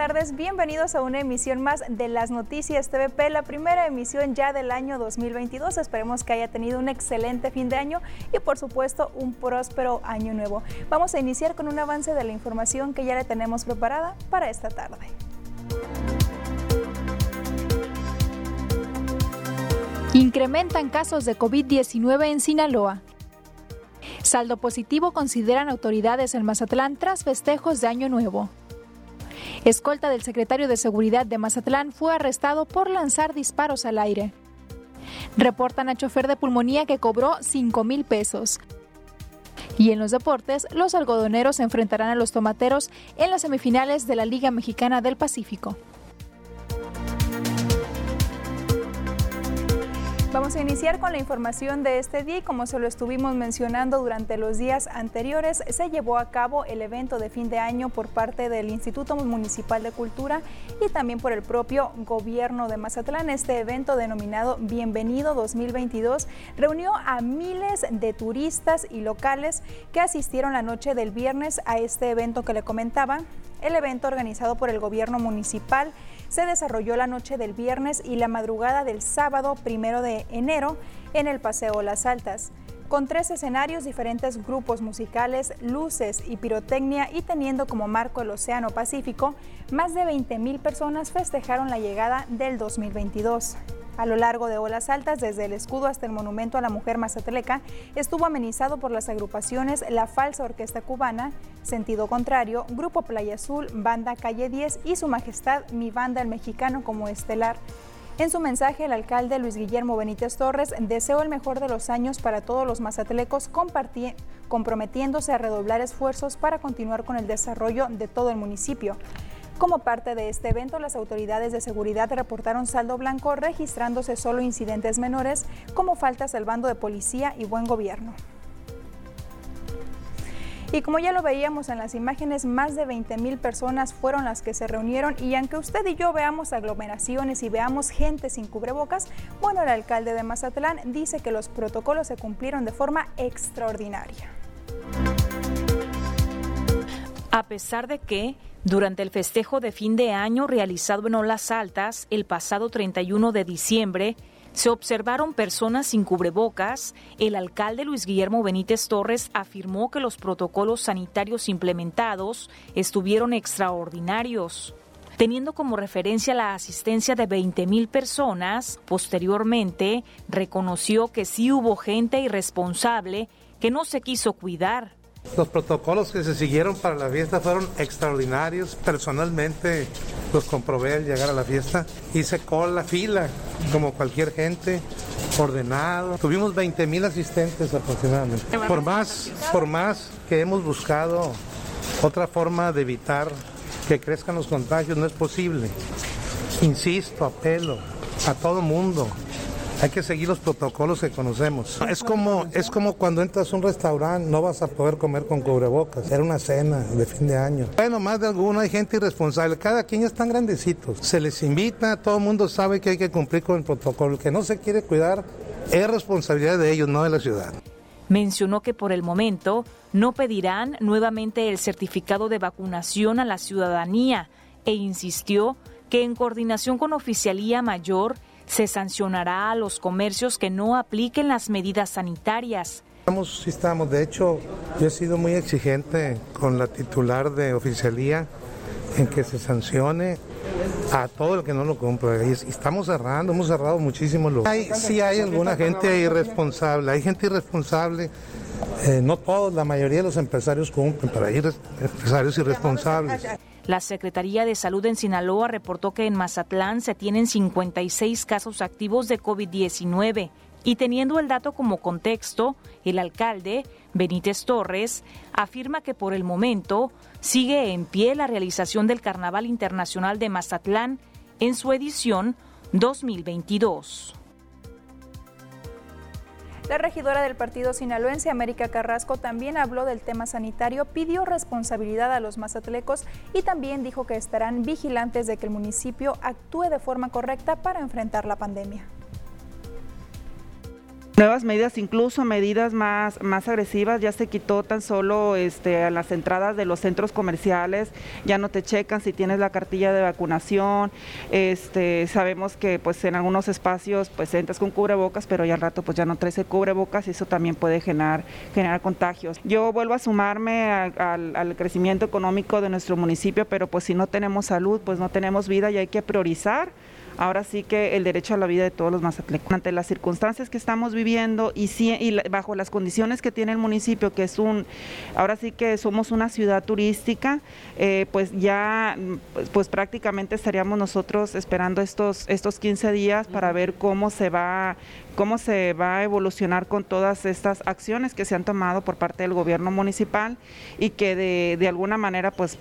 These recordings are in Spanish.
buenas tardes. Bienvenidos a una emisión más de las noticias TVP, la primera emisión ya del año 2022. Esperemos que haya tenido un excelente fin de año y por supuesto un próspero año nuevo. Vamos a iniciar con un avance de la información que ya le tenemos preparada para esta tarde. Incrementan casos de COVID-19 en Sinaloa. Saldo positivo consideran autoridades en Mazatlán tras festejos de Año Nuevo. Escolta del secretario de Seguridad de Mazatlán fue arrestado por lanzar disparos al aire. Reportan a chofer de pulmonía que cobró 5 mil pesos. Y en los deportes, los algodoneros enfrentarán a los tomateros en las semifinales de la Liga Mexicana del Pacífico. Vamos a iniciar con la información de este día y como se lo estuvimos mencionando durante los días anteriores, se llevó a cabo el evento de fin de año por parte del Instituto Municipal de Cultura y también por el propio gobierno de Mazatlán. Este evento denominado Bienvenido 2022 reunió a miles de turistas y locales que asistieron la noche del viernes a este evento que le comentaba. El evento organizado por el gobierno municipal se desarrolló la noche del viernes y la madrugada del sábado primero de enero en el Paseo Las Altas. Con tres escenarios, diferentes grupos musicales, luces y pirotecnia y teniendo como marco el Océano Pacífico, más de 20 mil personas festejaron la llegada del 2022. A lo largo de olas altas, desde el escudo hasta el monumento a la mujer mazatleca, estuvo amenizado por las agrupaciones La Falsa Orquesta Cubana, Sentido Contrario, Grupo Playa Azul, Banda Calle 10 y Su Majestad Mi Banda el Mexicano como estelar. En su mensaje, el alcalde Luis Guillermo Benítez Torres deseó el mejor de los años para todos los mazatlecos, comprometiéndose a redoblar esfuerzos para continuar con el desarrollo de todo el municipio. Como parte de este evento, las autoridades de seguridad reportaron saldo blanco, registrándose solo incidentes menores como faltas del bando de policía y buen gobierno. Y como ya lo veíamos en las imágenes, más de 20 mil personas fueron las que se reunieron y aunque usted y yo veamos aglomeraciones y veamos gente sin cubrebocas, bueno, el alcalde de Mazatlán dice que los protocolos se cumplieron de forma extraordinaria. A pesar de que durante el festejo de fin de año realizado en Olas Altas el pasado 31 de diciembre, se observaron personas sin cubrebocas. El alcalde Luis Guillermo Benítez Torres afirmó que los protocolos sanitarios implementados estuvieron extraordinarios. Teniendo como referencia la asistencia de 20 mil personas, posteriormente reconoció que sí hubo gente irresponsable que no se quiso cuidar los protocolos que se siguieron para la fiesta fueron extraordinarios. Personalmente los comprobé al llegar a la fiesta. Hice cola, fila, como cualquier gente, ordenado. Tuvimos 20 mil asistentes aproximadamente. Por más, por más que hemos buscado otra forma de evitar que crezcan los contagios, no es posible. Insisto, apelo a todo mundo hay que seguir los protocolos que conocemos. Es como, es como cuando entras a un restaurante, no vas a poder comer con cubrebocas. Era una cena de fin de año. Bueno, más de alguno hay gente irresponsable. Cada quien ya están grandecitos. Se les invita, todo el mundo sabe que hay que cumplir con el protocolo. El que no se quiere cuidar es responsabilidad de ellos, no de la ciudad. Mencionó que por el momento no pedirán nuevamente el certificado de vacunación a la ciudadanía e insistió que en coordinación con Oficialía Mayor se sancionará a los comercios que no apliquen las medidas sanitarias. Estamos, sí estamos. De hecho, yo he sido muy exigente con la titular de oficialía en que se sancione a todo el que no lo compra. Y estamos cerrando, hemos cerrado muchísimos lugares. Hay, sí hay alguna gente irresponsable, hay gente irresponsable. Eh, no todos, la mayoría de los empresarios cumplen, pero hay empresarios irresponsables. La Secretaría de Salud en Sinaloa reportó que en Mazatlán se tienen 56 casos activos de COVID-19 y teniendo el dato como contexto, el alcalde, Benítez Torres, afirma que por el momento sigue en pie la realización del Carnaval Internacional de Mazatlán en su edición 2022. La regidora del partido sinaloense, América Carrasco, también habló del tema sanitario, pidió responsabilidad a los mazatlecos y también dijo que estarán vigilantes de que el municipio actúe de forma correcta para enfrentar la pandemia. Nuevas medidas, incluso medidas más, más agresivas, ya se quitó tan solo este, a las entradas de los centros comerciales, ya no te checan si tienes la cartilla de vacunación, este, sabemos que pues en algunos espacios pues entras con cubrebocas, pero ya al rato pues ya no traes el cubrebocas y eso también puede generar, generar contagios. Yo vuelvo a sumarme al, al crecimiento económico de nuestro municipio, pero pues si no tenemos salud, pues no tenemos vida y hay que priorizar ahora sí que el derecho a la vida de todos los mazatlecos. Ante las circunstancias que estamos viviendo y, bajo las condiciones que tiene el municipio, que es un, ahora sí que somos una ciudad turística, eh, pues ya pues, pues, prácticamente estaríamos nosotros esperando estos, estos 15 días para ver cómo se va cómo se va a evolucionar con todas estas acciones que se han tomado por parte del gobierno municipal y que de, de alguna manera pues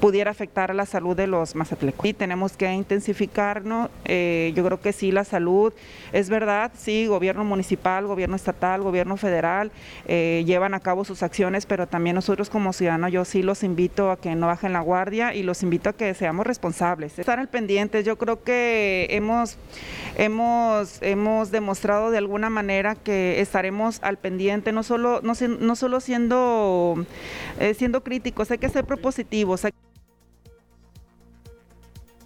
pudiera afectar a la salud de los mazatlecos. Y tenemos que intensificarnos, eh, yo creo que sí, la salud, es verdad, sí, gobierno municipal, gobierno estatal, gobierno federal eh, llevan a cabo sus acciones, pero también nosotros como ciudadanos, yo sí los invito a que no bajen la guardia y los invito a que seamos responsables. Estar al pendiente, yo creo que hemos, hemos, hemos demostrado de alguna manera que estaremos al pendiente, no solo, no, no solo siendo, eh, siendo críticos, hay que ser propositivos.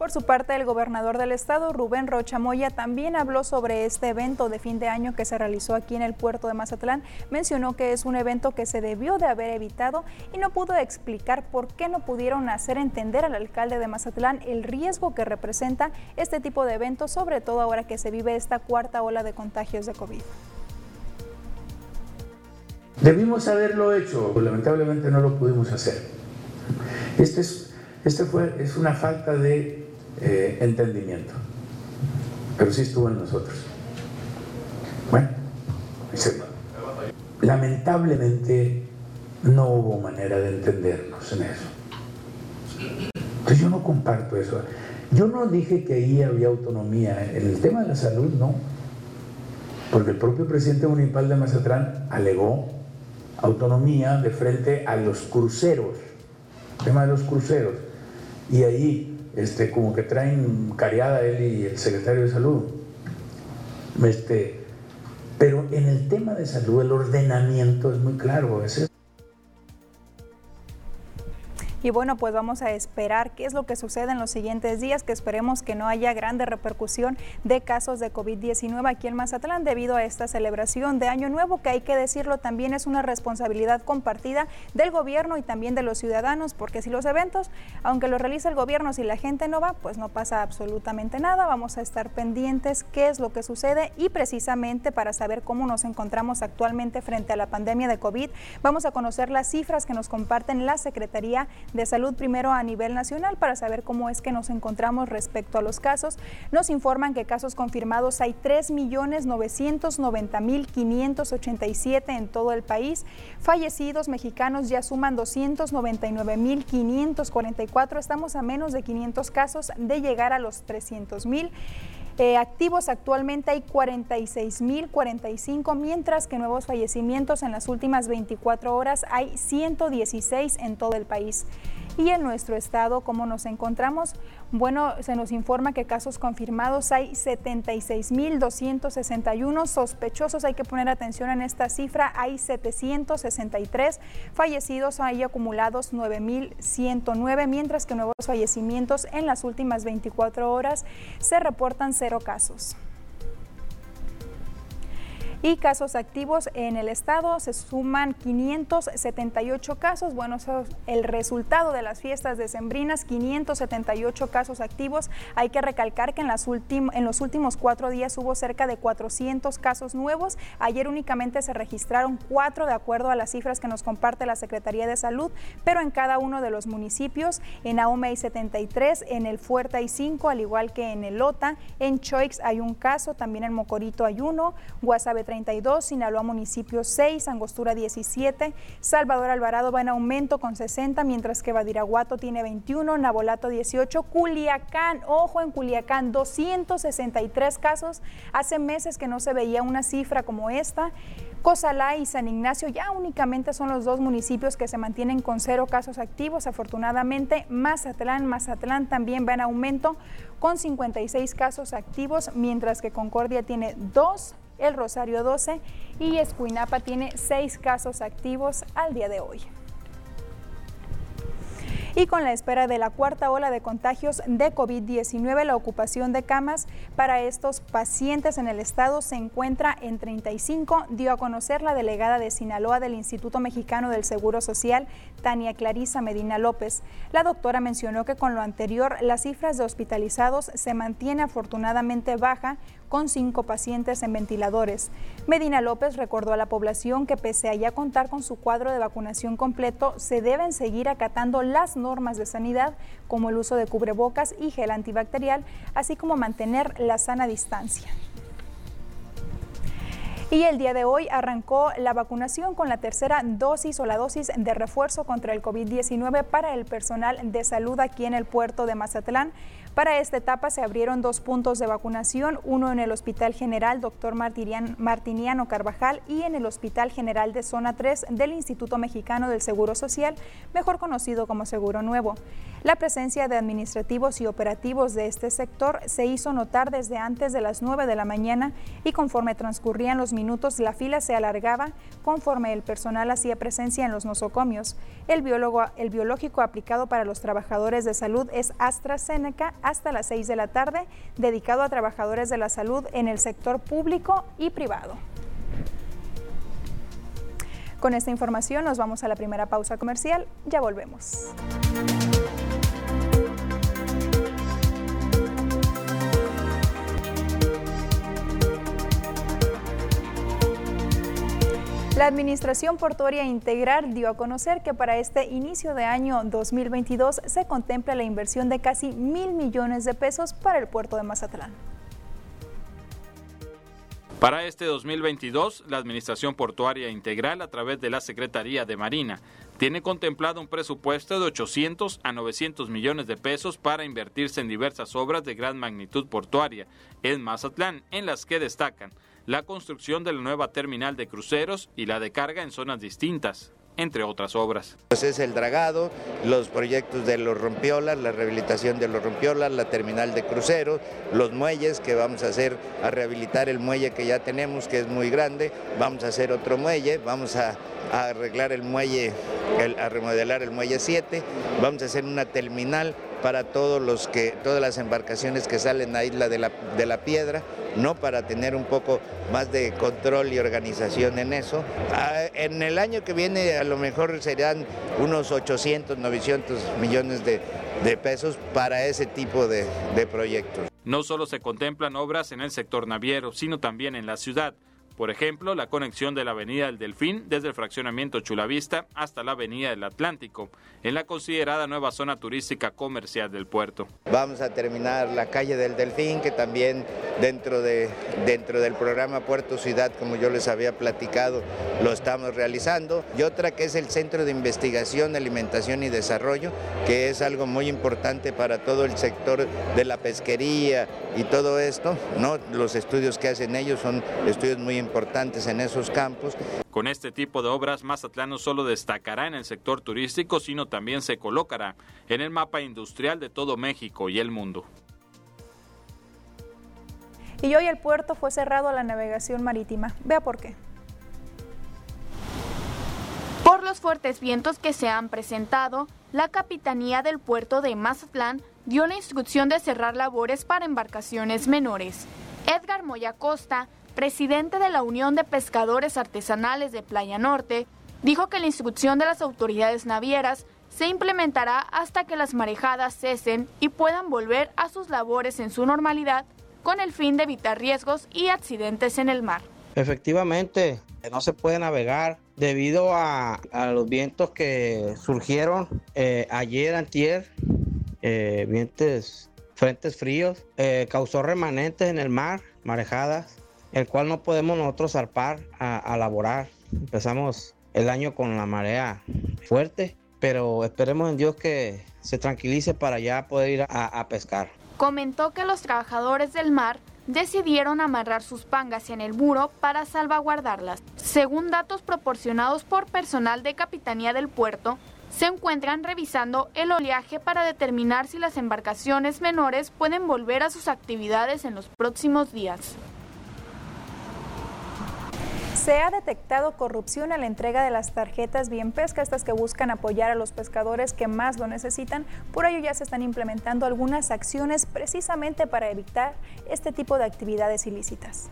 Por su parte, el gobernador del estado, Rubén Rocha Moya, también habló sobre este evento de fin de año que se realizó aquí en el puerto de Mazatlán. Mencionó que es un evento que se debió de haber evitado y no pudo explicar por qué no pudieron hacer entender al alcalde de Mazatlán el riesgo que representa este tipo de eventos, sobre todo ahora que se vive esta cuarta ola de contagios de COVID. Debimos haberlo hecho, lamentablemente no lo pudimos hacer. Este es, este fue, es una falta de eh, entendimiento. Pero sí estuvo en nosotros. Bueno, lamentablemente no hubo manera de entendernos en eso. Entonces yo no comparto eso. Yo no dije que ahí había autonomía. En el tema de la salud, no. Porque el propio presidente municipal de Mazatlán alegó autonomía de frente a los cruceros. El tema de los cruceros. Y ahí este, como que traen cariada él y el secretario de salud. Este, pero en el tema de salud el ordenamiento es muy claro. Es y bueno, pues vamos a esperar qué es lo que sucede en los siguientes días, que esperemos que no haya grande repercusión de casos de COVID-19 aquí en Mazatlán debido a esta celebración de Año Nuevo, que hay que decirlo también es una responsabilidad compartida del gobierno y también de los ciudadanos, porque si los eventos, aunque los realiza el gobierno, si la gente no va, pues no pasa absolutamente nada. Vamos a estar pendientes qué es lo que sucede y precisamente para saber cómo nos encontramos actualmente frente a la pandemia de COVID, vamos a conocer las cifras que nos comparten la Secretaría de Salud primero a nivel nacional para saber cómo es que nos encontramos respecto a los casos. Nos informan que casos confirmados hay 3.990.587 en todo el país. Fallecidos mexicanos ya suman 299.544. Estamos a menos de 500 casos de llegar a los 300.000. Eh, activos actualmente hay 46.045, mientras que nuevos fallecimientos en las últimas 24 horas hay 116 en todo el país. Y en nuestro estado, ¿cómo nos encontramos? Bueno, se nos informa que casos confirmados hay 76.261 sospechosos. Hay que poner atención en esta cifra. Hay 763 fallecidos, hay acumulados 9.109, mientras que nuevos fallecimientos en las últimas 24 horas se reportan cero casos y casos activos en el estado se suman 578 casos. Bueno, eso es el resultado de las fiestas decembrinas, 578 casos activos. Hay que recalcar que en, las en los últimos cuatro días hubo cerca de 400 casos nuevos. Ayer únicamente se registraron cuatro de acuerdo a las cifras que nos comparte la Secretaría de Salud, pero en cada uno de los municipios, en Aume hay 73, en el Fuerte hay 5, al igual que en el Lota, en Choix hay un caso, también en Mocorito hay uno, Guasave 32, Sinaloa municipio 6, Angostura 17, Salvador Alvarado va en aumento con 60, mientras que Badiraguato tiene 21, Nabolato 18, Culiacán, ojo en Culiacán, 263 casos. Hace meses que no se veía una cifra como esta. Cozalá y San Ignacio ya únicamente son los dos municipios que se mantienen con cero casos activos. Afortunadamente, Mazatlán, Mazatlán también va en aumento con 56 casos activos, mientras que Concordia tiene dos El Rosario 12 y Escuinapa tiene seis casos activos al día de hoy. Y con la espera de la cuarta ola de contagios de COVID-19, la ocupación de camas para estos pacientes en el estado se encuentra en 35, dio a conocer la delegada de Sinaloa del Instituto Mexicano del Seguro Social, Tania Clarisa Medina López. La doctora mencionó que con lo anterior, las cifras de hospitalizados se mantiene afortunadamente baja, con cinco pacientes en ventiladores. Medina López recordó a la población que pese a ya contar con su cuadro de vacunación completo, se deben seguir acatando las normas de sanidad como el uso de cubrebocas y gel antibacterial, así como mantener la sana distancia. Y el día de hoy arrancó la vacunación con la tercera dosis o la dosis de refuerzo contra el COVID-19 para el personal de salud aquí en el puerto de Mazatlán. Para esta etapa se abrieron dos puntos de vacunación, uno en el Hospital General Dr. Martiniano Carvajal y en el Hospital General de Zona 3 del Instituto Mexicano del Seguro Social, mejor conocido como Seguro Nuevo. La presencia de administrativos y operativos de este sector se hizo notar desde antes de las 9 de la mañana y conforme transcurrían los minutos la fila se alargaba conforme el personal hacía presencia en los nosocomios. El, biólogo, el biológico aplicado para los trabajadores de salud es AstraZeneca hasta las 6 de la tarde, dedicado a trabajadores de la salud en el sector público y privado. Con esta información nos vamos a la primera pausa comercial, ya volvemos. La Administración Portuaria Integral dio a conocer que para este inicio de año 2022 se contempla la inversión de casi mil millones de pesos para el puerto de Mazatlán. Para este 2022, la Administración Portuaria Integral, a través de la Secretaría de Marina, tiene contemplado un presupuesto de 800 a 900 millones de pesos para invertirse en diversas obras de gran magnitud portuaria en Mazatlán, en las que destacan la construcción de la nueva terminal de cruceros y la de carga en zonas distintas, entre otras obras. Pues es el dragado, los proyectos de los rompiolas, la rehabilitación de los rompiolas, la terminal de cruceros, los muelles que vamos a hacer, a rehabilitar el muelle que ya tenemos, que es muy grande, vamos a hacer otro muelle, vamos a, arreglar el muelle, a remodelar el muelle 7, vamos a hacer una terminal para todos los que, todas las embarcaciones que salen a Isla de la, de la Piedra, no para tener un poco más de control y organización en eso. Ah, en el año que viene a lo mejor serían unos 800, 900 millones de, pesos para ese tipo de, de proyectos. No solo se contemplan obras en el sector naviero, sino también en la ciudad. Por ejemplo, la conexión de la Avenida del Delfín desde el fraccionamiento Chulavista hasta la Avenida del Atlántico, en la considerada nueva zona turística comercial del puerto. Vamos a terminar la calle del Delfín, que también dentro, de, dentro del programa Puerto Ciudad, como yo les había platicado, lo estamos realizando. Y otra que es el Centro de Investigación, Alimentación y Desarrollo, que es algo muy importante para todo el sector de la pesquería y todo esto. ¿no? Los estudios que hacen ellos son estudios muy importantes en esos campos. Con este tipo de obras, Mazatlán no solo destacará en el sector turístico, sino también se colocará en el mapa industrial de todo México y el mundo. Y hoy el puerto fue cerrado a la navegación marítima. Vea por qué. Por los fuertes vientos que se han presentado, la Capitanía del Puerto de Mazatlán dio la instrucción de cerrar labores para embarcaciones menores. Edgar Moya Costa, presidente de la Unión de Pescadores Artesanales de Playa Norte, dijo que la instrucción de las autoridades navieras se implementará hasta que las marejadas cesen y puedan volver a sus labores en su normalidad con el fin de evitar riesgos y accidentes en el mar. Efectivamente, no se puede navegar debido a, los vientos que surgieron eh, ayer, antier, eh, vientos, frentes fríos, eh, causó remanentes en el mar, marejadas, el cual no podemos nosotros zarpar a, laborar. Empezamos el año con la marea fuerte, pero esperemos en Dios que se tranquilice para ya poder ir a, pescar. Comentó que los trabajadores del mar decidieron amarrar sus pangas en el muro para salvaguardarlas. Según datos proporcionados por personal de Capitanía del Puerto, se encuentran revisando el oleaje para determinar si las embarcaciones menores pueden volver a sus actividades en los próximos días. Se ha detectado corrupción a la entrega de las tarjetas Bien Pesca, estas que buscan apoyar a los pescadores que más lo necesitan. Por ello ya se están implementando algunas acciones precisamente para evitar este tipo de actividades ilícitas.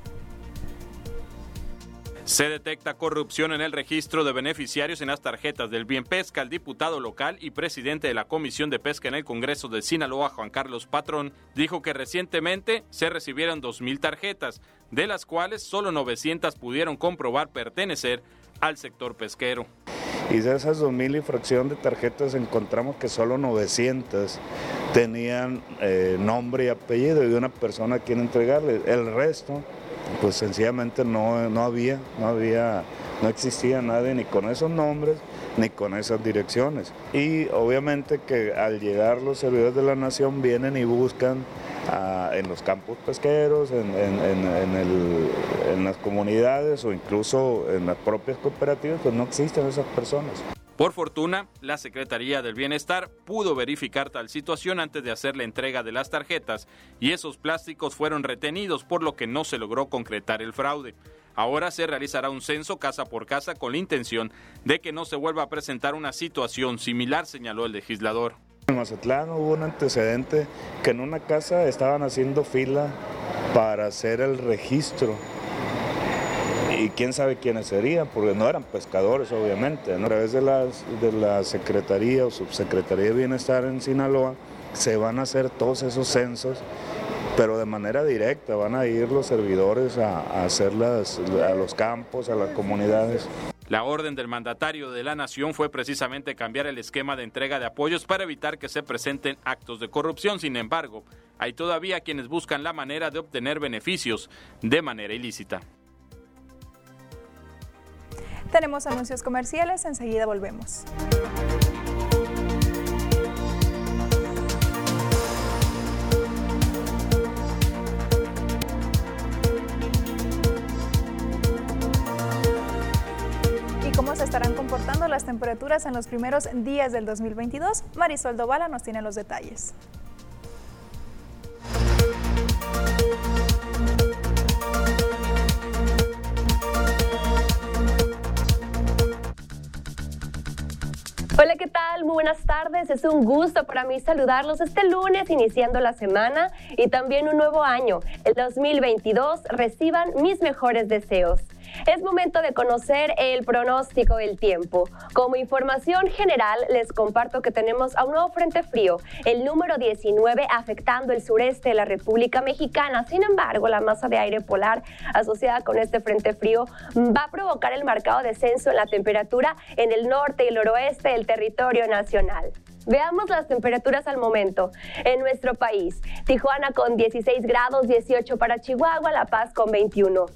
Se detecta corrupción en el registro de beneficiarios en las tarjetas del Bien Pesca. El diputado local y presidente de la Comisión de Pesca en el Congreso de Sinaloa, Juan Carlos Patrón, dijo que recientemente se recibieron 2.000 tarjetas, de las cuales solo 900 pudieron comprobar pertenecer al sector pesquero. Y de esas 2.000 y de tarjetas encontramos que solo 900 tenían eh, nombre y apellido de una persona a quien entregarle. El resto pues sencillamente no, no había, no había, no existía nadie ni con esos nombres ni con esas direcciones. Y obviamente que al llegar los servidores de la nación vienen y buscan ah, en los campos pesqueros, en, en las comunidades o incluso en las propias cooperativas, pues no existen esas personas. Por fortuna, la Secretaría del Bienestar pudo verificar tal situación antes de hacer la entrega de las tarjetas y esos plásticos fueron retenidos por lo que no se logró concretar el fraude. Ahora se realizará un censo casa por casa con la intención de que no se vuelva a presentar una situación similar, señaló el legislador. En Mazatlán hubo un antecedente que en una casa estaban haciendo fila para hacer el registro y quién sabe quiénes serían, porque no eran pescadores obviamente. A través de, las, de la Secretaría o Subsecretaría de Bienestar en Sinaloa se van a hacer todos esos censos, pero de manera directa, van a ir los servidores a, a a los campos, a las comunidades. La orden del mandatario de la nación fue precisamente cambiar el esquema de entrega de apoyos para evitar que se presenten actos de corrupción. Sin embargo, hay todavía quienes buscan la manera de obtener beneficios de manera ilícita. Tenemos anuncios comerciales, enseguida volvemos. ¿Y cómo se estarán comportando las temperaturas en los primeros días del 2022? Marisol Dovala nos tiene los detalles. Hola, ¿qué tal? Muy buenas tardes. Es un gusto para mí saludarlos este lunes iniciando la semana y también un nuevo año. El 2022 reciban mis mejores deseos. Es momento de conocer el pronóstico del tiempo. Como información general, les comparto que tenemos a un nuevo frente frío, el número 19, afectando el sureste de la República Mexicana. Sin embargo, la masa de aire polar asociada con este frente frío va a provocar el marcado descenso en la temperatura en el norte y el noroeste del territorio nacional. Veamos las temperaturas al momento en nuestro país. Tijuana con 16 grados, 18 para Chihuahua, La Paz con 21.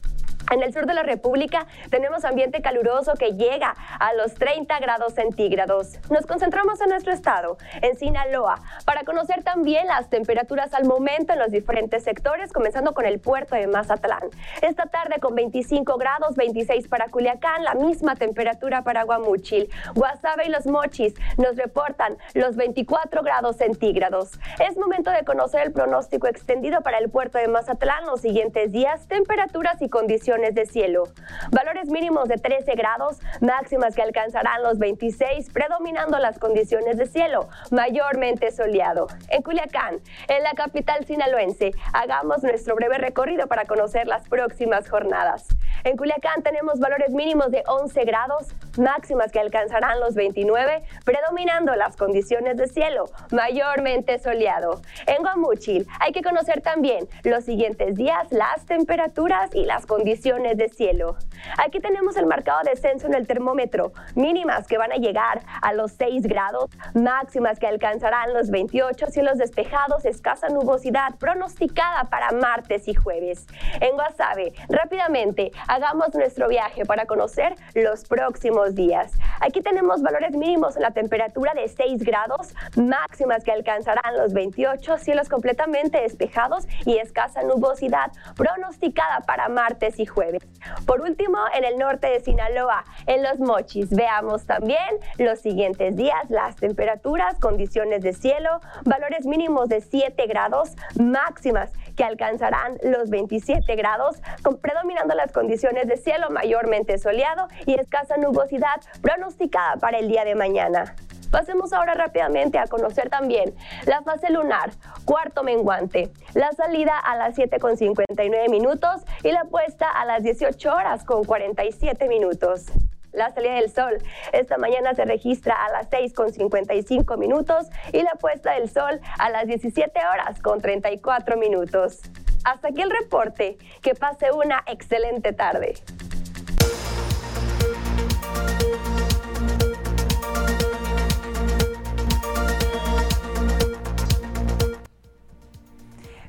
En el sur de la República tenemos ambiente caluroso que llega a los 30 grados centígrados. Nos concentramos en nuestro estado, en Sinaloa, para conocer también las temperaturas al momento en los diferentes sectores, comenzando con el puerto de Mazatlán. Esta tarde con 25 grados, 26 para Culiacán, la misma temperatura para Guamuchil. Guasave y los Mochis nos reportan los 24 grados centígrados. Es momento de conocer el pronóstico extendido para el puerto de Mazatlán los siguientes días, temperaturas y condiciones de cielo. Valores mínimos de 13 grados, máximas que alcanzarán los 26, predominando las condiciones de cielo, mayormente soleado. En Culiacán, en la capital sinaloense, hagamos nuestro breve recorrido para conocer las próximas jornadas. En Culiacán tenemos valores mínimos de 11 grados, máximas que alcanzarán los 29, predominando las condiciones de cielo, mayormente soleado. En Guamuchil hay que conocer también los siguientes días las temperaturas y las condiciones de cielo. Aquí tenemos el marcado descenso en el termómetro, mínimas que van a llegar a los 6 grados, máximas que alcanzarán los 28, cielos despejados, escasa nubosidad pronosticada para martes y jueves. En Guasave, rápidamente hagamos nuestro viaje para conocer los próximos días. Aquí tenemos valores mínimos en la temperatura de 6 grados, máximas que alcanzarán los 28, cielos completamente despejados y escasa nubosidad pronosticada para martes y jueves jueves. Por último, en el norte de Sinaloa, en los Mochis, veamos también los siguientes días, las temperaturas, condiciones de cielo, valores mínimos de 7 grados, máximas que alcanzarán los 27 grados, con predominando las condiciones de cielo mayormente soleado y escasa nubosidad pronosticada para el día de mañana. Pasemos ahora rápidamente a conocer también la fase lunar, cuarto menguante, la salida a las 7.59 minutos y la puesta a las 18 horas con 47 minutos. La salida del sol esta mañana se registra a las 6.55 minutos y la puesta del sol a las 17 horas con 34 minutos. Hasta aquí el reporte. Que pase una excelente tarde.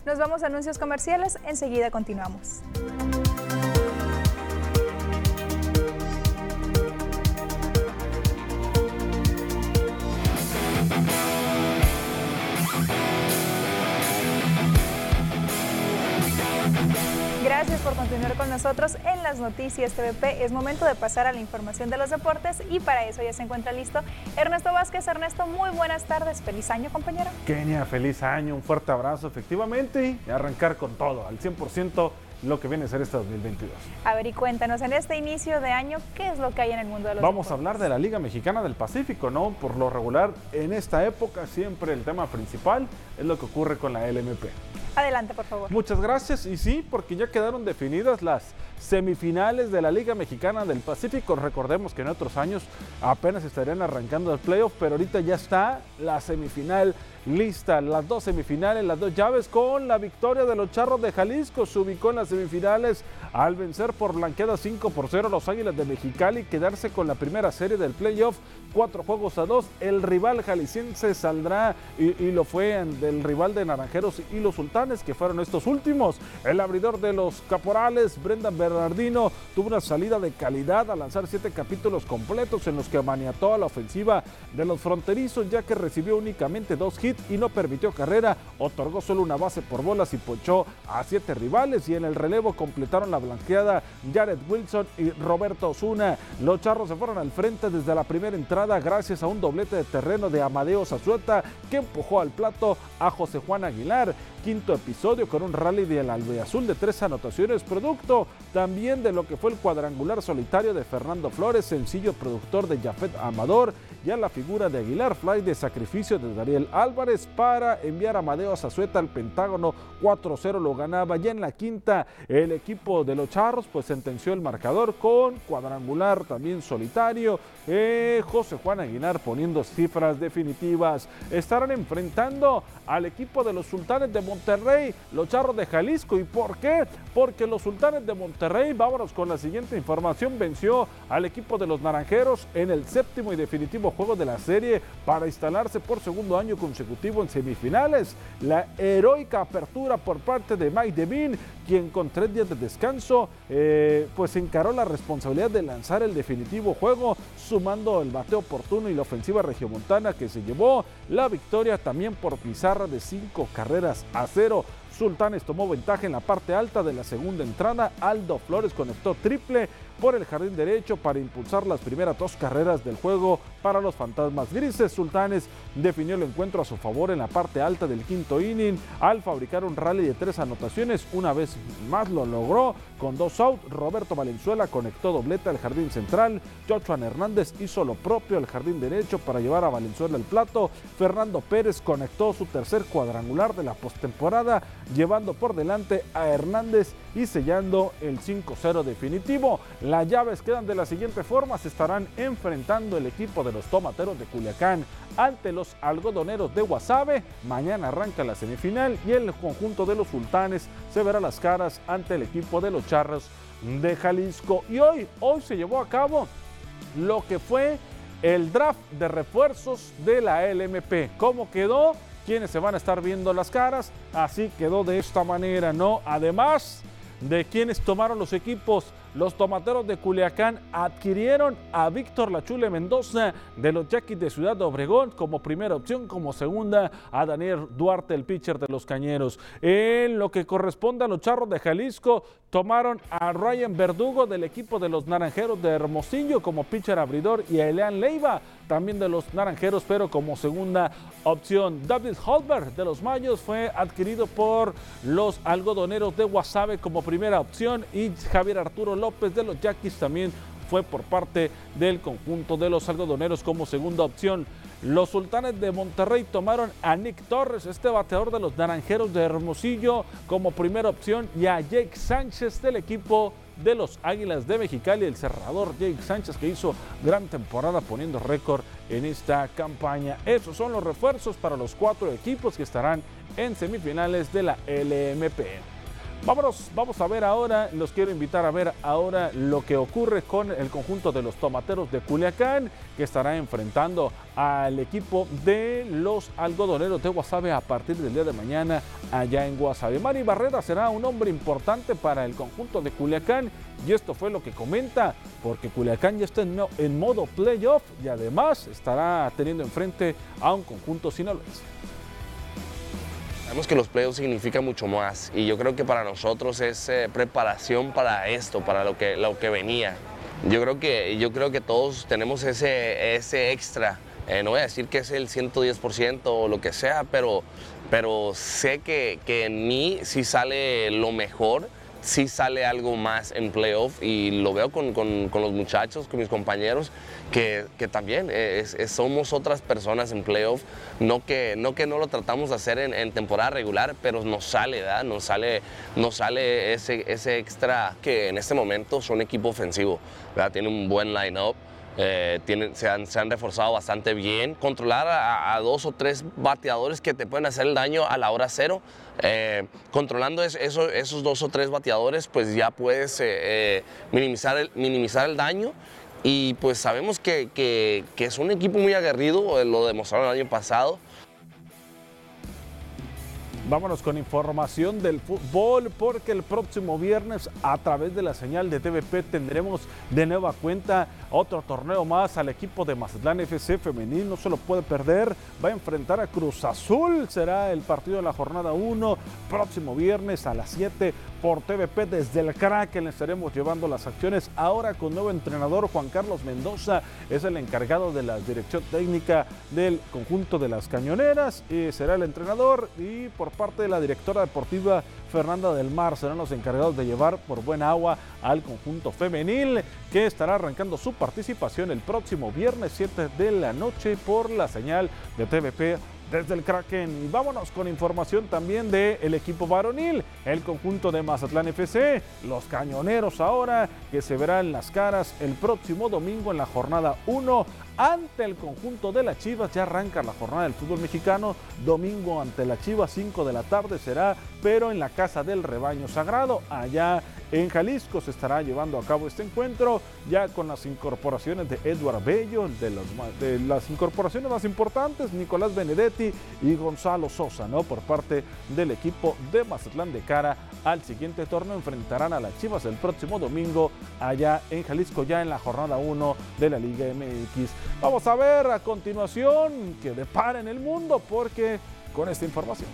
Nos vamos a anuncios comerciales, enseguida continuamos. Gracias por continuar con nosotros en las noticias TVP. Es momento de pasar a la información de los deportes y para eso ya se encuentra listo Ernesto Vázquez. Ernesto, muy buenas tardes. Feliz año, compañero. Kenia, feliz año. Un fuerte abrazo, efectivamente, y arrancar con todo, al 100% lo que viene a ser este 2022. A ver, y cuéntanos, en este inicio de año, ¿qué es lo que hay en el mundo de los Vamos a hablar de la Liga Mexicana del Pacífico, ¿no? Por lo regular, en esta época siempre el tema principal es lo que ocurre con la LMP. Adelante, por favor. Muchas gracias. Y sí, porque ya quedaron definidas las semifinales de la Liga Mexicana del Pacífico. Recordemos que en otros años apenas estarían arrancando el playoff, pero ahorita ya está la semifinal lista. Las dos semifinales, las dos llaves con la victoria de los Charros de Jalisco. Se ubicó en las semifinales al vencer por blanqueada 5 por 0 los Águilas de Mexicali quedarse con la primera serie del playoff. Cuatro juegos a dos. El rival jalisciense saldrá y, y lo fue del rival de Naranjeros y los Sultanes, que fueron estos últimos. El abridor de los Caporales, Brendan Bernardino, tuvo una salida de calidad al lanzar siete capítulos completos en los que maniató a la ofensiva de los fronterizos, ya que recibió únicamente dos hits y no permitió carrera, otorgó solo una base por bolas y ponchó a siete rivales. Y en el relevo completaron la blanqueada Jared Wilson y Roberto Osuna. Los charros se fueron al frente desde la primera entrada gracias a un doblete de terreno de Amadeo Zazueta que empujó al plato a José Juan Aguilar quinto episodio con un rally del albeazul de tres anotaciones, producto también de lo que fue el cuadrangular solitario de Fernando Flores, sencillo productor de Jafet Amador, y a la figura de Aguilar Fly de sacrificio de Dariel Álvarez para enviar a Amadeo Zazueta al Pentágono 4-0 lo ganaba. Ya en la quinta, el equipo de los Charros pues sentenció el marcador con cuadrangular también solitario. Eh, José Juan Aguilar poniendo cifras definitivas. Estarán enfrentando al equipo de los Sultanes de Monterrey, los Charros de Jalisco. ¿Y por qué? Porque los Sultanes de Monterrey, vámonos con la siguiente información, venció al equipo de los Naranjeros en el séptimo y definitivo juego de la serie para instalarse por segundo año consecutivo en semifinales. La heroica apertura por parte de Mike Devine, quien con tres días de descanso, eh, pues encaró la responsabilidad de lanzar el definitivo juego, sumando el bateo oportuno y la ofensiva regiomontana que se llevó la victoria también por pizarra de cinco carreras a cero. Sultanes tomó ventaja en la parte alta de la segunda entrada. Aldo Flores conectó triple por el jardín derecho para impulsar las primeras dos carreras del juego para los fantasmas grises. Sultanes definió el encuentro a su favor en la parte alta del quinto inning al fabricar un rally de tres anotaciones. Una vez más lo logró con dos outs. Roberto Valenzuela conectó doblete al jardín central. Joshua Hernández hizo lo propio al jardín derecho para llevar a Valenzuela el plato. Fernando Pérez conectó su tercer cuadrangular de la postemporada, llevando por delante a Hernández y sellando el 5-0 definitivo. Las llaves quedan de la siguiente forma, se estarán enfrentando el equipo de los tomateros de Culiacán ante los algodoneros de Guasave. Mañana arranca la semifinal y el conjunto de los sultanes se verá las caras ante el equipo de los charros de Jalisco. Y hoy, hoy se llevó a cabo lo que fue el draft de refuerzos de la LMP. ¿Cómo quedó? ¿Quiénes se van a estar viendo las caras? Así quedó de esta manera, ¿no? Además de quienes tomaron los equipos los tomateros de Culiacán adquirieron a Víctor Lachule Mendoza de los Yaquis de Ciudad Obregón como primera opción, como segunda a Daniel Duarte, el pitcher de los Cañeros. En lo que corresponde a los Charros de Jalisco, tomaron a Ryan Verdugo del equipo de los Naranjeros de Hermosillo como pitcher abridor y a Elian Leiva también de los Naranjeros, pero como segunda opción. David Holberg de los Mayos fue adquirido por los algodoneros de Guasave como primera opción y Javier Arturo López de los Yaquis también fue por parte del conjunto de los algodoneros como segunda opción. Los sultanes de Monterrey tomaron a Nick Torres, este bateador de los naranjeros de Hermosillo, como primera opción y a Jake Sánchez del equipo de los Águilas de Mexicali, el cerrador Jake Sánchez que hizo gran temporada poniendo récord en esta campaña. Esos son los refuerzos para los cuatro equipos que estarán en semifinales de la LMP. Vámonos, vamos a ver ahora, los quiero invitar a ver ahora lo que ocurre con el conjunto de los tomateros de Culiacán, que estará enfrentando al equipo de los algodoneros de Guasave a partir del día de mañana allá en Guasave. Mari Barrera será un hombre importante para el conjunto de Culiacán y esto fue lo que comenta, porque Culiacán ya está en, modo playoff y además estará teniendo enfrente a un conjunto sinaloense. Sabemos que los playoffs significan mucho más y yo creo que para nosotros es eh, preparación para esto, para lo que, lo que venía. Yo creo que, yo creo que todos tenemos ese, ese extra. Eh, no voy a decir que es el 110% o lo que sea, pero, pero sé que, que en mí sí sale lo mejor sí sale algo más en playoff y lo veo con, los muchachos, con mis compañeros, que, también somos otras personas en playoff, no que no, que no lo tratamos de hacer en, temporada regular, pero nos sale, ¿verdad? Nos sale, nos sale ese, ese extra que en este momento son equipo ofensivo, ¿verdad? Tiene un buen line-up. Eh, se, han, se, han, reforzado bastante bien. Controlar a, dos o tres bateadores que te pueden hacer el daño a la hora cero. Eh, controlando esos dos o tres bateadores, pues ya puedes eh, minimizar, el, minimizar el daño. Y pues sabemos que, que es un equipo muy aguerrido, lo demostraron el año pasado. Vámonos con información del fútbol porque el próximo viernes a través de la señal de TVP tendremos de nueva cuenta otro torneo más al equipo de Mazatlán FC femenil. No se lo puede perder. Va a enfrentar a Cruz Azul. Será el partido de la jornada 1 próximo viernes a las 7 por TVP desde el crack le estaremos llevando las acciones ahora con nuevo entrenador Juan Carlos Mendoza. Es el encargado de la dirección técnica del conjunto de las cañoneras y será el entrenador y por parte de la directora deportiva Fernanda del Mar serán los encargados de llevar por buena agua al conjunto femenil que estará arrancando su participación el próximo viernes 7 de la noche por la señal de TVP desde el Kraken. Y vámonos con información también del equipo varonil, el conjunto de Mazatlán FC, los cañoneros ahora que se verán las caras el próximo domingo en la jornada 1 ante el conjunto de las Chivas. Ya arranca la jornada del fútbol mexicano. Domingo ante la Chivas, 5 de la tarde será, pero en la Casa del Rebaño Sagrado, allá en Jalisco se estará llevando a cabo este encuentro ya con las incorporaciones de Edward Bello, de, las incorporaciones más importantes, Nicolás Benedetti y Gonzalo Sosa, ¿no? Por parte del equipo de Mazatlán de cara al siguiente torneo. Enfrentarán a las Chivas el próximo domingo allá en Jalisco, ya en la jornada 1 de la Liga MX. Vamos a ver a continuación que depara en el mundo porque con esta información.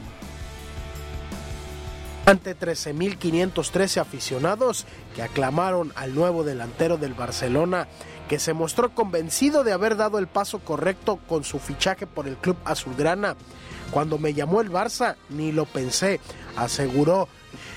Ante 13.513 aficionados que aclamaron al nuevo delantero del Barcelona, que se mostró convencido de haber dado el paso correcto con su fichaje por el club azulgrana. Cuando me llamó el Barça, ni lo pensé, aseguró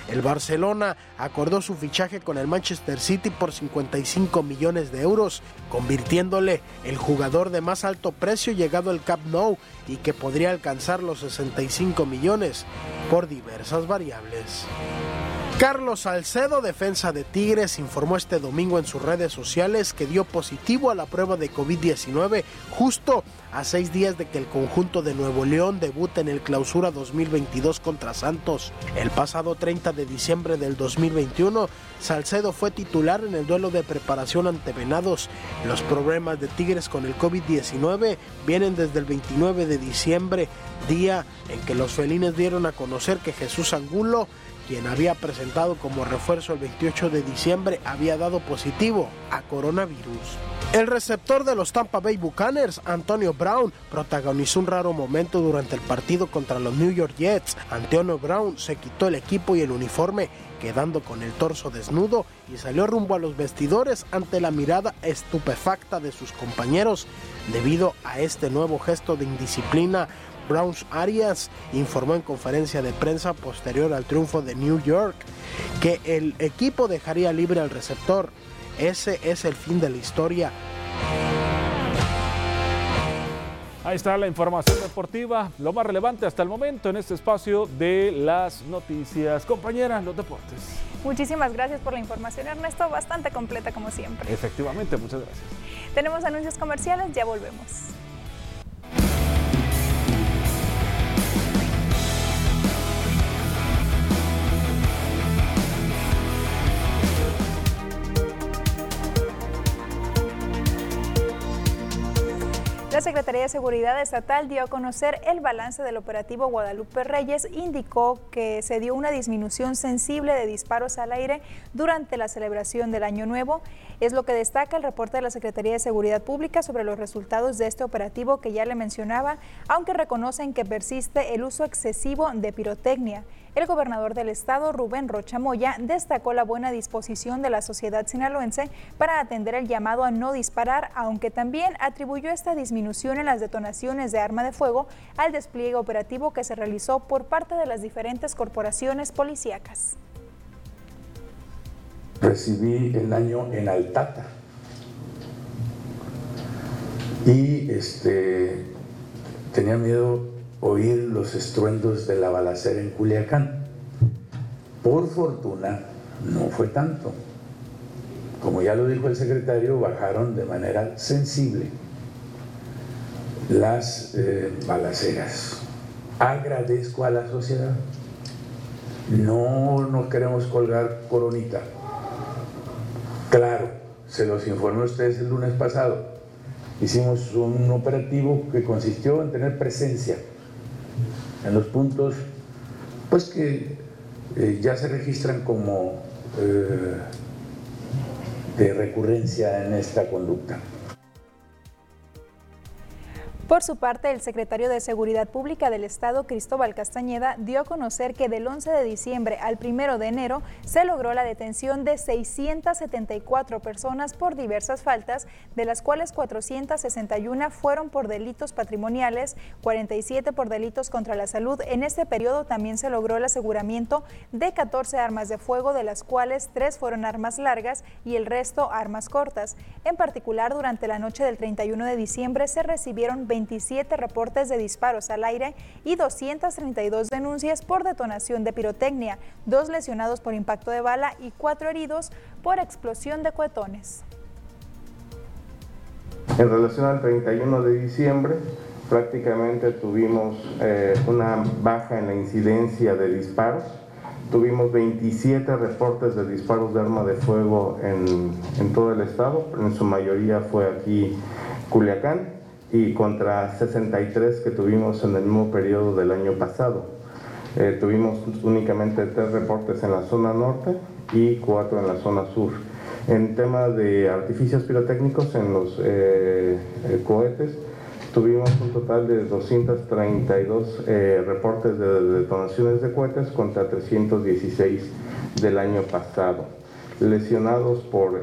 el Barcelona acordó su fichaje con el Manchester City por 55 millones de euros, convirtiéndole el jugador de más alto precio llegado al Cap Nou y que podría alcanzar los 65 millones por diversas variables. Carlos Salcedo, defensa de Tigres, informó este domingo en sus redes sociales que dio positivo a la prueba de COVID-19 justo a seis días de que el conjunto de Nuevo León debute en el Clausura 2022 contra Santos. El pasado 30 de diciembre del 2021, Salcedo fue titular en el duelo de preparación ante Venados. Los problemas de Tigres con el COVID-19 vienen desde el 29 de diciembre, día en que los felines dieron a conocer que Jesús Angulo quien había presentado como refuerzo el 28 de diciembre, había dado positivo a coronavirus. El receptor de los Tampa Bay Buccaneers, Antonio Brown, protagonizó un raro momento durante el partido contra los New York Jets. Antonio Brown se quitó el equipo y el uniforme, quedando con el torso desnudo y salió rumbo a los vestidores ante la mirada estupefacta de sus compañeros. Debido a este nuevo gesto de indisciplina, Browns Arias informó en conferencia de prensa posterior al triunfo de New York que el equipo dejaría libre al receptor. Ese es el fin de la historia. Ahí está la información deportiva, lo más relevante hasta el momento en este espacio de las noticias. Compañera, los deportes. Muchísimas gracias por la información, Ernesto, bastante completa como siempre. Efectivamente, muchas gracias. Tenemos anuncios comerciales, ya volvemos. Secretaría de Seguridad Estatal dio a conocer el balance del operativo Guadalupe Reyes. Indicó que se dio una disminución sensible de disparos al aire durante la celebración del Año Nuevo. Es lo que destaca el reporte de la Secretaría de Seguridad Pública sobre los resultados de este operativo que ya le mencionaba, aunque reconocen que persiste el uso excesivo de pirotecnia. El gobernador del estado, Rubén Rocha Moya, destacó la buena disposición de la sociedad sinaloense para atender el llamado a no disparar, aunque también atribuyó esta disminución en las detonaciones de arma de fuego al despliegue operativo que se realizó por parte de las diferentes corporaciones policíacas. Recibí el año en Altata y este, tenía miedo oír los estruendos de la balacera en Culiacán. Por fortuna, no fue tanto. Como ya lo dijo el secretario, bajaron de manera sensible las eh, balaceras. Agradezco a la sociedad. No nos queremos colgar coronita. Claro, se los informé a ustedes el lunes pasado. Hicimos un operativo que consistió en tener presencia en los puntos pues que eh, ya se registran como eh, de recurrencia en esta conducta. Por su parte, el secretario de Seguridad Pública del Estado, Cristóbal Castañeda, dio a conocer que del 11 de diciembre al 1 de enero se logró la detención de 674 personas por diversas faltas, de las cuales 461 fueron por delitos patrimoniales, 47 por delitos contra la salud. En este periodo también se logró el aseguramiento de 14 armas de fuego, de las cuales 3 fueron armas largas y el resto armas cortas. En particular, durante la noche del 31 de diciembre se recibieron 27 reportes de disparos al aire y 232 denuncias por detonación de pirotecnia, dos lesionados por impacto de bala y cuatro heridos por explosión de cohetones. En relación al 31 de diciembre, prácticamente tuvimos eh, una baja en la incidencia de disparos. Tuvimos 27 reportes de disparos de arma de fuego en, en todo el estado, en su mayoría fue aquí Culiacán y contra 63 que tuvimos en el mismo periodo del año pasado. Eh, tuvimos únicamente tres reportes en la zona norte y cuatro en la zona sur. En tema de artificios pirotécnicos en los eh, eh, cohetes, tuvimos un total de 232 reportes de detonaciones de cohetes contra 316 del año pasado. Lesionados por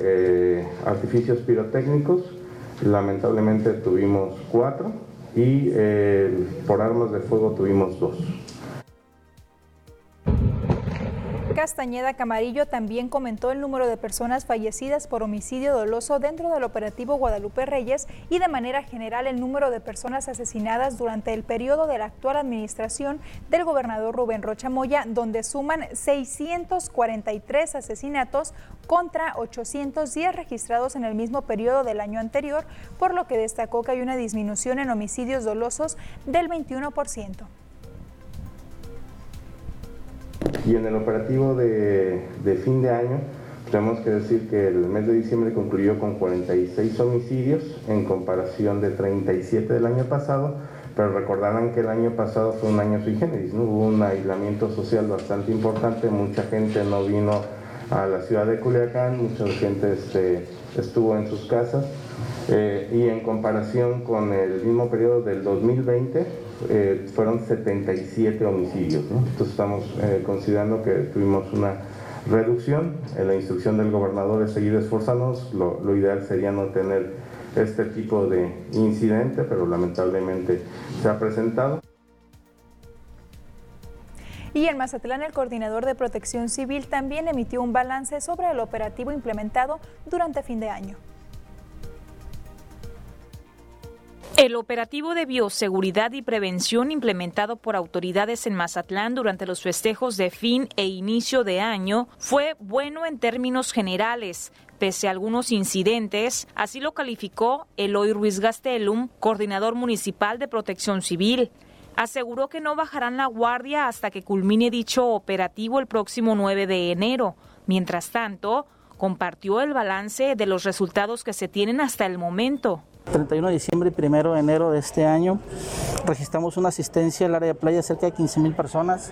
artificios pirotécnicos, Lamentablemente tuvimos cuatro y eh, por armas de fuego tuvimos dos. Castañeda Camarillo también comentó el número de personas fallecidas por homicidio doloso dentro del operativo Guadalupe Reyes y de manera general el número de personas asesinadas durante el periodo de la actual administración del gobernador Rubén Rocha Moya, donde suman 643 asesinatos contra 810 registrados en el mismo periodo del año anterior, por lo que destacó que hay una disminución en homicidios dolosos del 21%. Y en el operativo de, fin de año, tenemos que decir que el mes de diciembre concluyó con 46 homicidios en comparación de 37 del año pasado, pero recordarán que el año pasado fue un año sui generis, ¿no? hubo un aislamiento social bastante importante, mucha gente no vino a la ciudad de Culiacán, mucha gente estuvo en sus casas eh, y en comparación con el mismo periodo del 2020 eh, fueron 77 homicidios. Entonces estamos eh, considerando que tuvimos una reducción. En la instrucción del gobernador es seguir esforzándonos. Lo, lo ideal sería no tener este tipo de incidente, pero lamentablemente se ha presentado. Y en Mazatlán, el coordinador de protección civil también emitió un balance sobre el operativo implementado durante fin de año. El operativo de bioseguridad y prevención implementado por autoridades en Mazatlán durante los festejos de fin e inicio de año fue bueno en términos generales, pese a algunos incidentes, así lo calificó Eloy Ruiz Gastelum, coordinador municipal de protección civil. Aseguró que no bajarán la guardia hasta que culmine dicho operativo el próximo 9 de enero. Mientras tanto, compartió el balance de los resultados que se tienen hasta el momento. 31 de diciembre y 1 de enero de este año registramos una asistencia al área de playa cerca de 15 mil personas,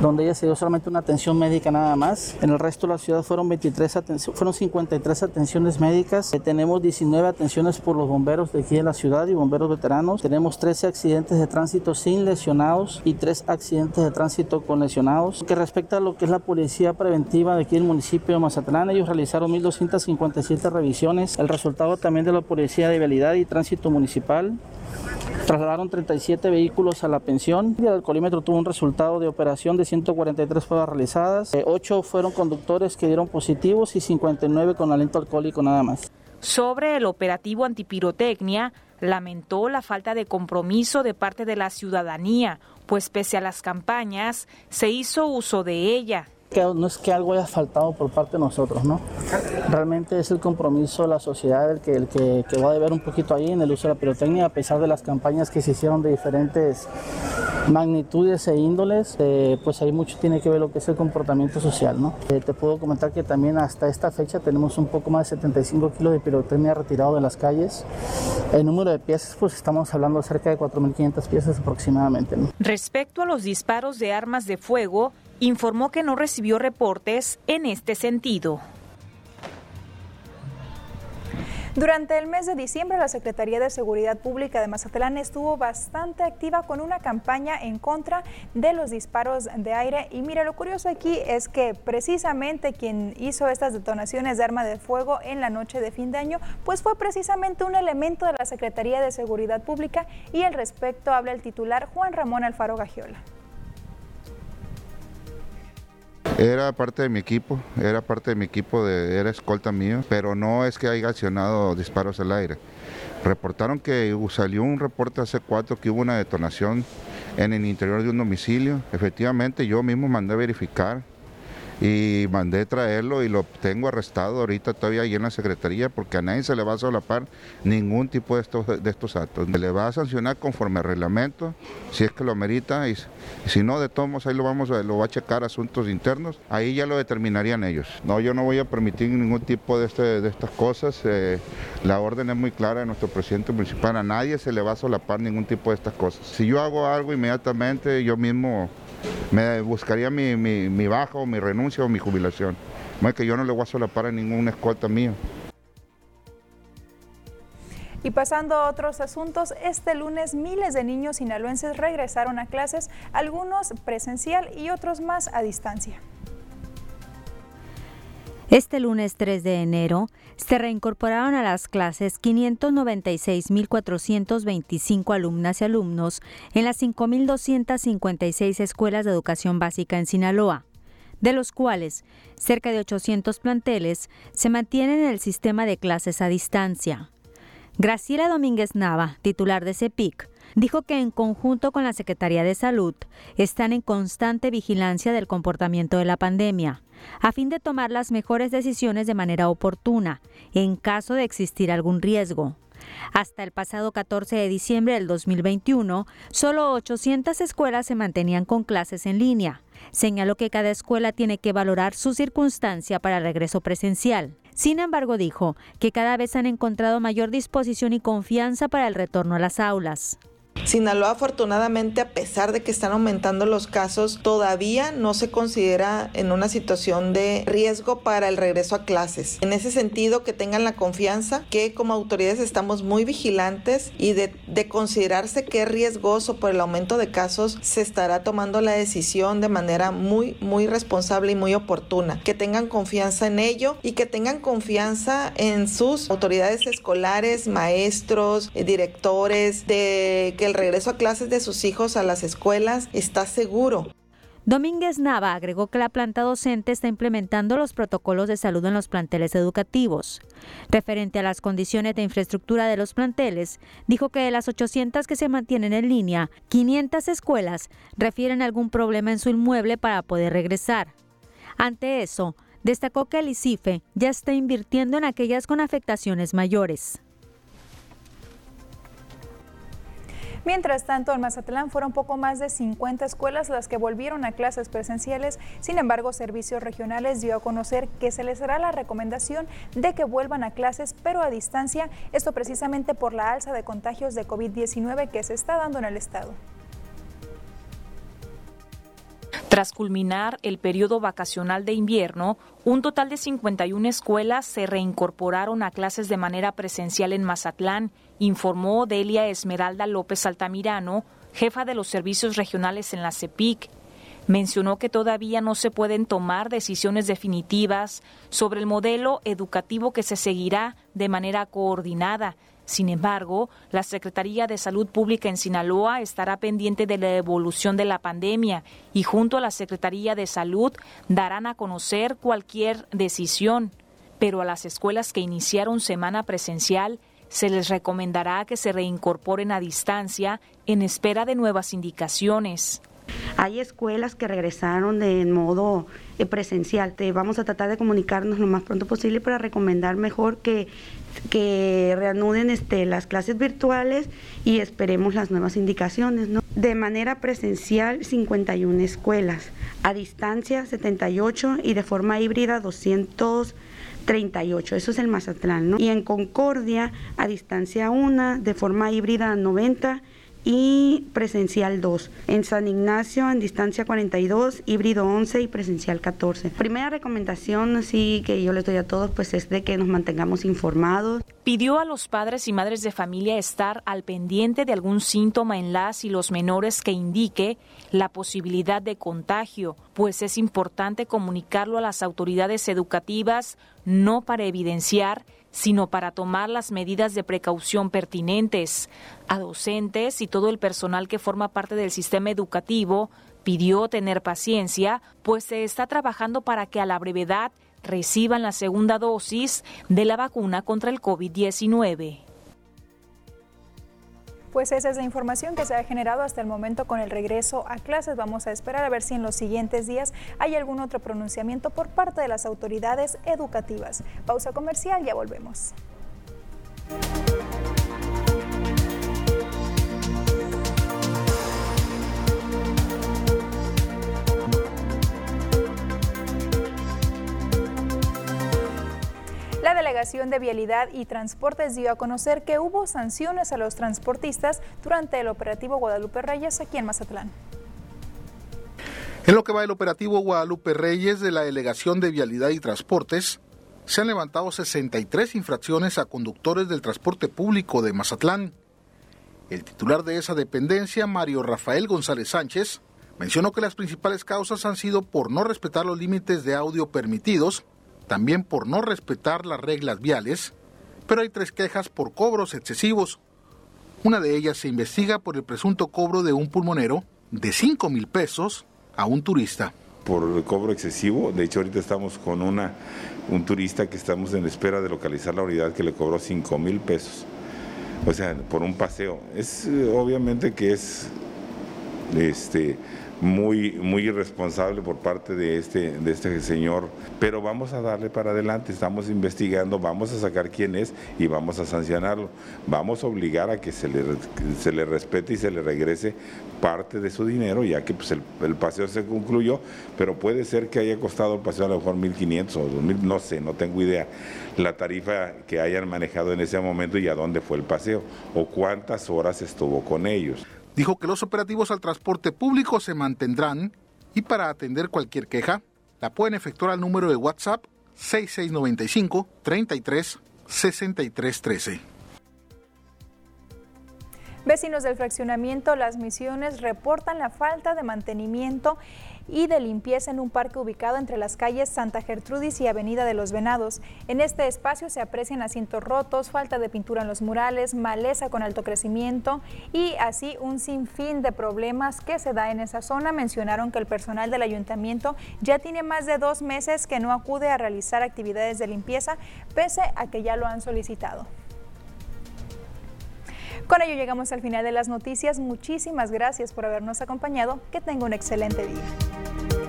donde ella se dio solamente una atención médica nada más. En el resto de la ciudad fueron, 23 fueron 53 atenciones médicas. Eh, tenemos 19 atenciones por los bomberos de aquí de la ciudad y bomberos veteranos. Tenemos 13 accidentes de tránsito sin lesionados y 3 accidentes de tránsito con lesionados. Que respecta a lo que es la policía preventiva de aquí del municipio de Mazatlán, ellos realizaron 1.257 revisiones. El resultado también de la policía de vialidad y Tránsito Municipal trasladaron 37 vehículos a la pensión. El alcoholímetro tuvo un resultado de operación de 143 pruebas realizadas, 8 eh, fueron conductores que dieron positivos y 59 con aliento alcohólico nada más. Sobre el operativo antipirotecnia, lamentó la falta de compromiso de parte de la ciudadanía, pues pese a las campañas, se hizo uso de ella no es que algo haya faltado por parte de nosotros, ¿no? Realmente es el compromiso de la sociedad el que, el que, va a deber un poquito ahí en el uso de la pirotecnia, a pesar de las campañas que se hicieron de diferentes magnitudes e índoles, eh, pues ahí mucho tiene que ver lo que es el comportamiento social, ¿no? Eh, te puedo comentar que también hasta esta fecha tenemos un poco más de 75 kilos de pirotecnia retirado de las calles. El número de piezas, pues estamos hablando cerca de 4.500 piezas aproximadamente. ¿no? Respecto a los disparos de armas de fuego, informó que no recibió reportes en este sentido. Durante el mes de diciembre, la Secretaría de Seguridad Pública de Mazatlán estuvo bastante activa con una campaña en contra de los disparos de aire. Y mire, lo curioso aquí es que precisamente quien hizo estas detonaciones de arma de fuego en la noche de fin de año, pues fue precisamente un elemento de la Secretaría de Seguridad Pública y al respecto habla el titular Juan Ramón Alfaro Gagiola. Era parte de mi equipo, era parte de mi equipo, de, era escolta mío, pero no es que haya accionado disparos al aire. Reportaron que salió un reporte hace cuatro que hubo una detonación en el interior de un domicilio. Efectivamente, yo mismo mandé a verificar y mandé traerlo y lo tengo arrestado ahorita todavía ahí en la Secretaría porque a nadie se le va a solapar ningún tipo de estos, de estos actos. Le va a sancionar conforme al reglamento, si es que lo amerita, y, si no, de todos ahí lo vamos lo va a checar asuntos internos, ahí ya lo determinarían ellos. No, yo no voy a permitir ningún tipo de, este, de estas cosas, eh, la orden es muy clara de nuestro presidente municipal, a nadie se le va a solapar ningún tipo de estas cosas. Si yo hago algo inmediatamente, yo mismo me buscaría mi, mi, baja o mi renuncia o mi jubilación. Es que yo no le voy a solapar a ninguna escolta mío. Y pasando a otros asuntos, este lunes miles de niños sinaloenses regresaron a clases, algunos presencial y otros más a distancia. Este lunes 3 de enero se reincorporaron a las clases 596.425 alumnas y alumnos en las 5.256 escuelas de educación básica en Sinaloa, de los cuales cerca de 800 planteles se mantienen en el sistema de clases a distancia. Graciela Domínguez Nava, titular de CEPIC, dijo que en conjunto con la Secretaría de Salud están en constante vigilancia del comportamiento de la pandemia a fin de tomar las mejores decisiones de manera oportuna en caso de existir algún riesgo. Hasta el pasado 14 de diciembre del 2021, solo 800 escuelas se mantenían con clases en línea. Señaló que cada escuela tiene que valorar su circunstancia para el regreso presencial. Sin embargo, dijo que cada vez han encontrado mayor disposición y confianza para el retorno a las aulas. Sinaloa afortunadamente, a pesar de que están aumentando los casos, todavía no se considera en una situación de riesgo para el regreso a clases. En ese sentido, que tengan la confianza que como autoridades estamos muy vigilantes y de, considerarse que es riesgoso por el aumento de casos, se estará tomando la decisión de manera muy, muy responsable y muy oportuna. Que tengan confianza en ello y que tengan confianza en sus autoridades escolares, maestros, eh, directores, de que el regreso a clases de sus hijos a las escuelas está seguro. Domínguez Nava agregó que la planta docente está implementando los protocolos de salud en los planteles educativos. Referente a las condiciones de infraestructura de los planteles, dijo que de las 800 que se mantienen en línea, 500 escuelas refieren algún problema en su inmueble para poder regresar. Ante eso, destacó que el ICIFE ya está invirtiendo en aquellas con afectaciones mayores. Mientras tanto, en Mazatlán fueron poco más de 50 escuelas las que volvieron a clases presenciales. Sin embargo, Servicios Regionales dio a conocer que se les hará la recomendación de que vuelvan a clases, pero a distancia, esto precisamente por la alza de contagios de COVID-19 que se está dando en el estado. Tras culminar el periodo vacacional de invierno, un total de 51 escuelas se reincorporaron a clases de manera presencial en Mazatlán, informó Delia Esmeralda López Altamirano, jefa de los servicios regionales en la CEPIC. Mencionó que todavía no se pueden tomar decisiones definitivas sobre el modelo educativo que se seguirá de manera coordinada, sin embargo, la Secretaría de Salud Pública en Sinaloa estará pendiente de la evolución de la pandemia y junto a la Secretaría de Salud darán a conocer cualquier decisión. Pero a las escuelas que iniciaron semana presencial se les recomendará que se reincorporen a distancia en espera de nuevas indicaciones. Hay escuelas que regresaron de modo eh, presencial. Vamos a tratar de comunicarnos lo más pronto posible para recomendar mejor que, que reanuden este, las clases virtuales y esperemos las nuevas indicaciones. De manera presencial, 51 escuelas, a distancia 78 y de forma híbrida 238. Eso es el Mazatlán. Y en Concordia, a distancia 1, de forma híbrida 90 y presencial 2. En San Ignacio en distancia 42, híbrido 11 y presencial 14. Primera recomendación así que yo les doy a todos pues es de que nos mantengamos informados. Pidió a los padres y madres de familia estar al pendiente de algún síntoma en las y los menores que indique la posibilidad de contagio, pues es importante comunicarlo a las autoridades educativas no para evidenciar sino para tomar las medidas de precaución pertinentes. A docentes y todo el personal que forma parte del sistema educativo pidió tener paciencia, pues se está trabajando para que a la brevedad reciban la segunda dosis de la vacuna contra el COVID-19. Pues esa es la información que se ha generado hasta el momento con el regreso a clases. Vamos a esperar a ver si en los siguientes días hay algún otro pronunciamiento por parte de las autoridades educativas. Pausa comercial, ya volvemos. La Delegación de Vialidad y Transportes dio a conocer que hubo sanciones a los transportistas durante el operativo Guadalupe Reyes aquí en Mazatlán. En lo que va el operativo Guadalupe Reyes de la Delegación de Vialidad y Transportes, se han levantado 63 infracciones a conductores del transporte público de Mazatlán. El titular de esa dependencia, Mario Rafael González Sánchez, mencionó que las principales causas han sido por no respetar los límites de audio permitidos también por no respetar las reglas viales, pero hay tres quejas por cobros excesivos. Una de ellas se investiga por el presunto cobro de un pulmonero de 5 mil pesos a un turista. Por el cobro excesivo, de hecho ahorita estamos con una, un turista que estamos en espera de localizar la unidad que le cobró 5 mil pesos. O sea, por un paseo. Es obviamente que es este, muy, muy irresponsable por parte de este, de este señor, pero vamos a darle para adelante, estamos investigando, vamos a sacar quién es y vamos a sancionarlo. Vamos a obligar a que se le, se le respete y se le regrese parte de su dinero, ya que pues, el, el, paseo se concluyó, pero puede ser que haya costado el paseo a lo mejor 1.500 o 2.000, no sé, no tengo idea, la tarifa que hayan manejado en ese momento y a dónde fue el paseo o cuántas horas estuvo con ellos. Dijo que los operativos al transporte público se mantendrán y para atender cualquier queja la pueden efectuar al número de WhatsApp 6695 33 63 13. Vecinos del fraccionamiento Las Misiones reportan la falta de mantenimiento y de limpieza en un parque ubicado entre las calles Santa Gertrudis y Avenida de los Venados. En este espacio se aprecian asientos rotos, falta de pintura en los murales, maleza con alto crecimiento y así un sinfín de problemas que se da en esa zona. Mencionaron que el personal del ayuntamiento ya tiene más de dos meses que no acude a realizar actividades de limpieza, pese a que ya lo han solicitado. Con ello llegamos al final de las noticias. Muchísimas gracias por habernos acompañado. Que tenga un excelente día.